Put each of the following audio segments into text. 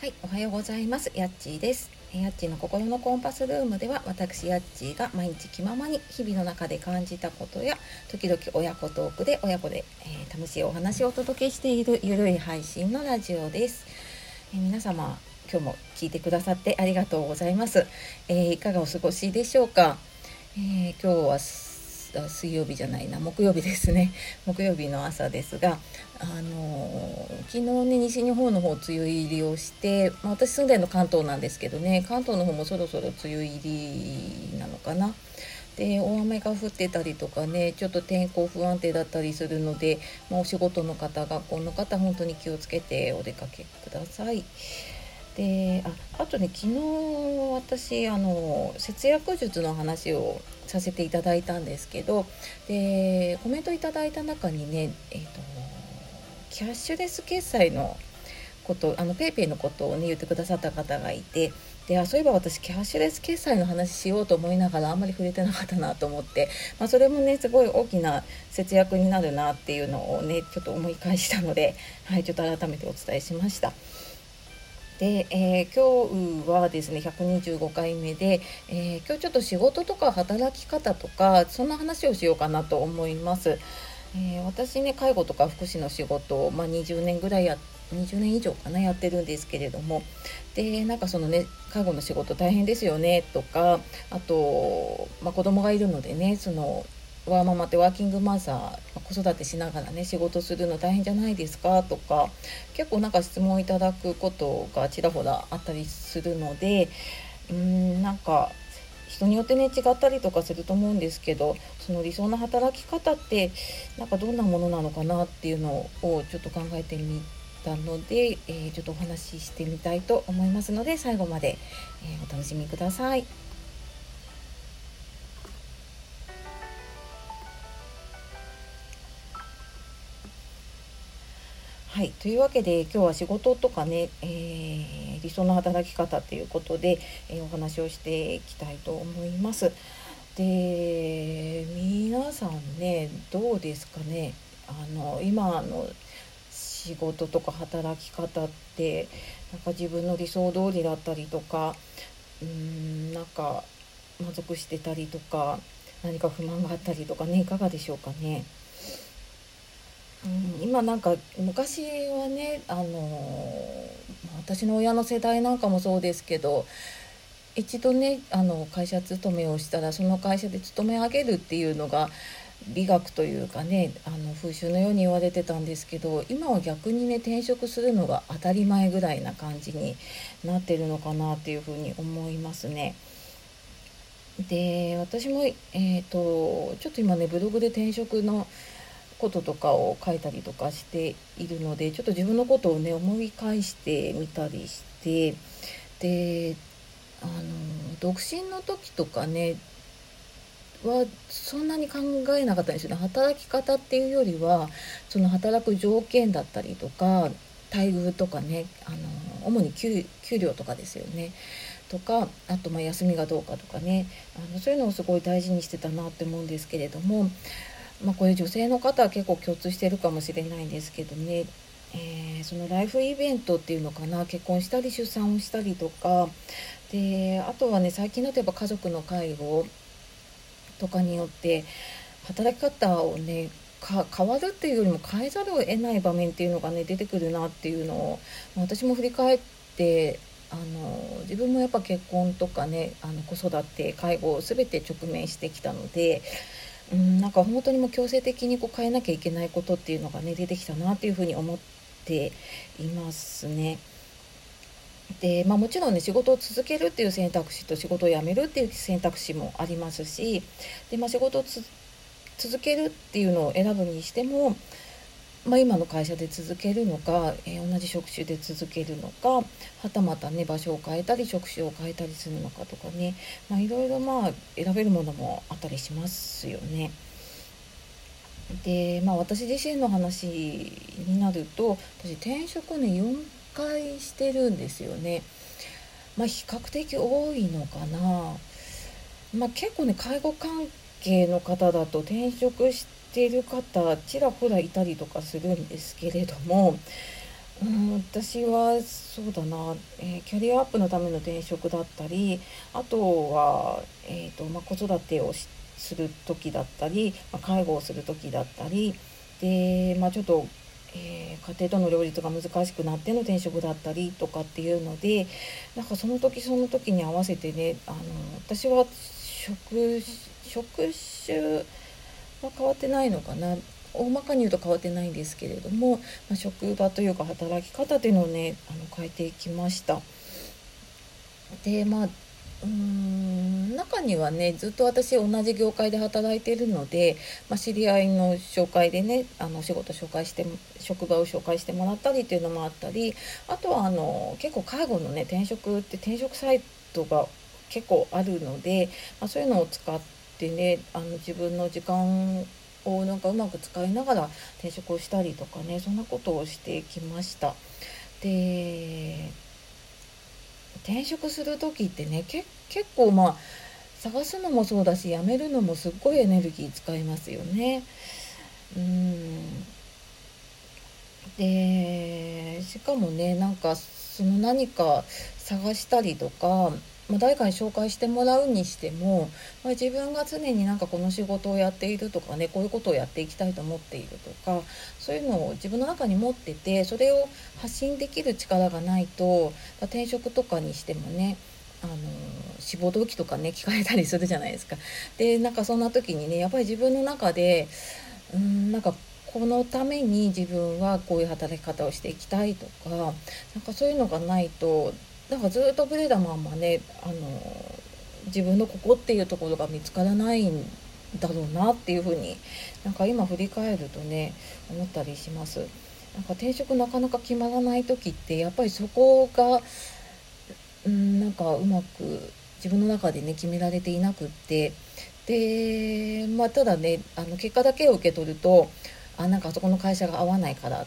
はい、おはようございます。やっちーです。やっちーの心のコンパスルームでは、私やっちーが毎日気ままに日々の中で感じたことや、時々親子トークで親子で、えー、楽しいお話をお届けしているゆるい配信のラジオです。えー、皆様、今日も聞いてくださってありがとうございます。えー、いかがお過ごしでしょうか？え今日は水曜日じゃないな木曜日ですね 木曜日の朝ですがあの昨日ね西日本の方梅雨入りをして、まあ、私住んでるの関東なんですけどね関東の方もそろそろ梅雨入りなのかな。で大雨が降ってたりとかねちょっと天候不安定だったりするので、まあ、お仕事の方学校の方本当に気をつけてお出かけください。でああとね昨日私あの節約術の話をさせていただいたんですけどでコメントいただいた中にね、えーと、キャッシュレス決済のことあの PayPay のことをね言ってくださった方がいてであそういえば私キャッシュレス決済の話しようと思いながらあんまり触れてなかったなと思って、まあ、それもねすごい大きな節約になるなっていうのをねちょっと思い返したので、はい、ちょっと改めてお伝えしました。で、えー、今日はですね125回目で、えー、今日ちょっと仕事とか働き方とかそんな話をしようかなと思います。えー、私ね介護とか福祉の仕事を、まあ、20年ぐらいや20年以上かなやってるんですけれどもでなんかそのね介護の仕事大変ですよねとかあと、まあ、子供がいるのでねそのワーママってワーキングマザー子育てしながらね仕事するの大変じゃないですか？とか結構なんか質問いただくことがちらほらあったりするのでうーんなんか人によってね違ったりとかすると思うんですけどその理想の働き方ってなんかどんなものなのかなっていうのをちょっと考えてみたので、えー、ちょっとお話ししてみたいと思いますので最後まで、えー、お楽しみください。はい、というわけで今日は仕事とかね、えー、理想の働き方っていうことで、えー、お話をしていきたいと思います。で皆さんねどうですかね？あの今の仕事とか働き方ってなんか自分の理想通りだったりとかうーんなんか満足してたりとか何か不満があったりとかねいかがでしょうかね？うん、今なんか昔はねあの私の親の世代なんかもそうですけど一度ねあの会社勤めをしたらその会社で勤め上げるっていうのが美学というかねあの風習のように言われてたんですけど今は逆にね転職するのが当たり前ぐらいな感じになってるのかなっていうふうに思いますね。で私も、えーとちょっと今ねブログで転職のこととかを書いたりとかしているのでちょっと自分のことをね思い返してみたりしてであの独身の時とかねはそんなに考えなかったんですよね。働き方っていうよりはその働く条件だったりとか待遇とかねあの主に給料とかですよね。とかあとま休みがどうかとかね。あのそういうのをすごい大事にしてたなって思うんですけれどもまあ、これ女性の方は結構共通してるかもしれないんですけどね、えー、そのライフイベントっていうのかな。結婚したり出産をしたりとか。であとはね最近だとやっぱ家族の介護とかによって働き方をね変わるっていうよりも変えざるを得ない場面っていうのがね出てくるなっていうのを、私も振り返ってあの自分もやっぱ結婚とかねあの子育て介護を全て直面してきたのでうん、なんか本当にもう強制的にこう変えなきゃいけないことっていうのがね出てきたなっていうふうに思っていますね。でまあ、もちろんね仕事を続けるっていう選択肢と仕事を辞めるっていう選択肢もありますしで、まあ、仕事を続けるっていうのを選ぶにしてもまあ、今の会社で続けるのか、えー、同じ職種で続けるのかはたまたね場所を変えたり職種を変えたりするのかとかね、まあ、いろいろまあ選べるものもあったりしますよね。でまあ私自身の話になると私転職ね4回してるんですよね。まあ比較的多いのかな。まあ、結構ね介護関係の方だと転職してている方ちらほらいたりとかするんですけれどもうん、私はそうだな、えー、キャリアアップのための転職だったりあとは、えーとま、子育てをする時だったり、ま、介護をする時だったりで、まあ、ちょっと、えー、家庭との両立が難しくなっての転職だったりとかっていうのでなんかその時その時に合わせてねあの私は職職種は変わってないのかな大まかに言うと変わってないんですけれども、まあ、職場というか働き方というのをねあの変えていきました。でまあうーん中にはねずっと私同じ業界で働いているので、まあ、知り合いの紹介でねあの仕事紹介して職場を紹介してもらったりっていうのもあったりあとはあの結構介護のね転職って転職サイトが結構あるので、まあ、そういうのを使ってねあの自分の時間をなんかうまく使いながら転職をしたりとかねそんなことをしてきました。で転職する時ってね結構まあ探すのもそうだし辞めるのもすっごいエネルギー使いますよね。うんでしかもねなんかその何か探したりとかまあ、誰かに紹介してもらうにしても、まあ、自分が常になんかこの仕事をやっているとかねこういうことをやっていきたいと思っているとかそういうのを自分の中に持っててそれを発信できる力がないと、まあ、転職とかにしてもねあの志望動機とかね聞かれたりするじゃないですか。でなんかそんな時にねやっぱり自分の中でうんなんかこのために自分はこういう働き方をしていきたいとかなんかそういうのがないとなんかずっとブレたまんまねあの自分のここっていうところが見つからないんだろうなっていうふうになんか今振り返るとね思ったりします。なんか転職なかなか決まらない時ってやっぱりそこがうんなんかうまく自分の中でね決められていなくってでまあただねあの結果だけを受け取るとあなんかあそこの会社が合わないから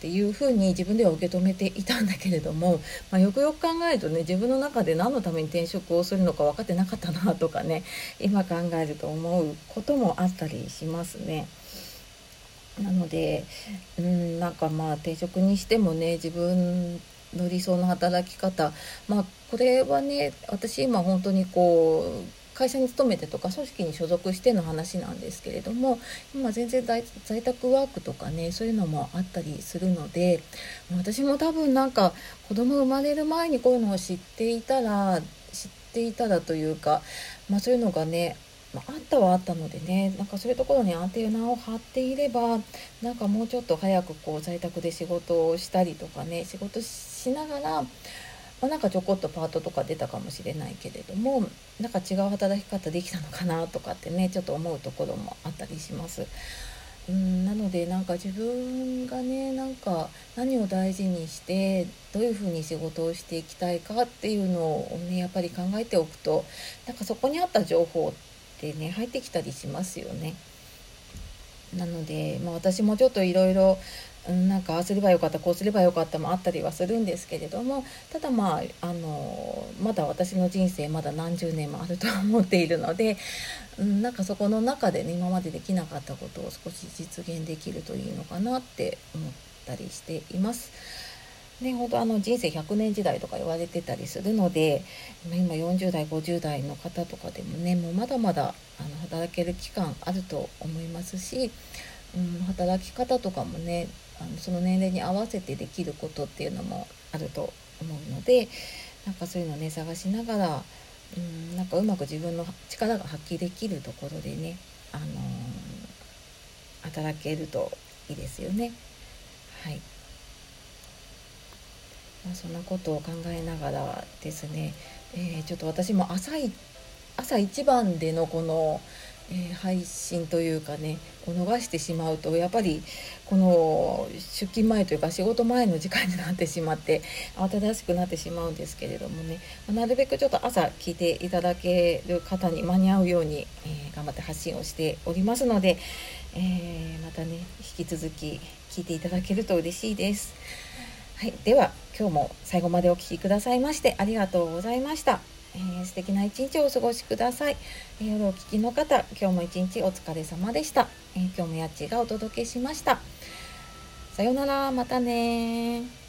っていうふうに自分では受け止めていたんだけれども、まあ、よくよく考えるとね自分の中で何のために転職をするのか分かってなかったなとかね今考えると思うこともあったりしますね。なのでうんなんかまあ転職にしてもね自分の理想の働き方まあこれはね私今本当にこう会社に勤めてとか組織に所属しての話なんですけれども今全然在宅ワークとかねそういうのもあったりするので私も多分なんか子供生まれる前にこういうのを知っていたら知っていたらというか、まあ、そういうのがねまあ、ったはあったのでねなんかそういうところにアンテナを張っていればなんかもうちょっと早くこう在宅で仕事をしたりとかね仕事しながらまあ、なんかちょこっとパートとか出たかもしれないけれどもなんか違う働き方できたのかなとかってねちょっと思うところもあったりします。うんなのでなんか自分がねなんか何を大事にしてどういうふうに仕事をしていきたいかっていうのをねやっぱり考えておくとなんかそこにあった情報ってね入ってきたりしますよね。なので、まあ、私もちょっといろいろなんかああすればよかったこうすればよかったもあったりはするんですけれどもただまああのまだ私の人生まだ何十年もあると思っているので、うん、なんかそこの中でね今までできなかったことを少し実現できるといいのかなって思ったりしています。ね、本当あの人生100年時代とか言われてたりするので今40代50代の方とかでもねもうまだまだあの働ける期間あると思いますし、うん、働き方とかもねあのその年齢に合わせてできることっていうのもあると思うのでなんかそういうのをね探しながらうんなんかうまく自分の力が発揮できるところでね、あのー、働けるといいですよね。はいまあ、そんなことを考えながらですね、えー、ちょっと私も朝朝一番でのこのえー、配信というかねこう逃してしまうとやっぱりこの出勤前というか仕事前の時間になってしまって慌ただしくなってしまうんですけれどもねなるべくちょっと朝聞いていただける方に間に合うように、えー、頑張って発信をしておりますので、えー、またね引き続き聞いていただけると嬉しいです。はい、では今日も最後までお聴きくださいましてありがとうございました。えー、素敵な一日をお過ごしください、えー、夜お聞きの方今日も一日お疲れ様でした、えー、今日もやっちがお届けしました。さようならまたね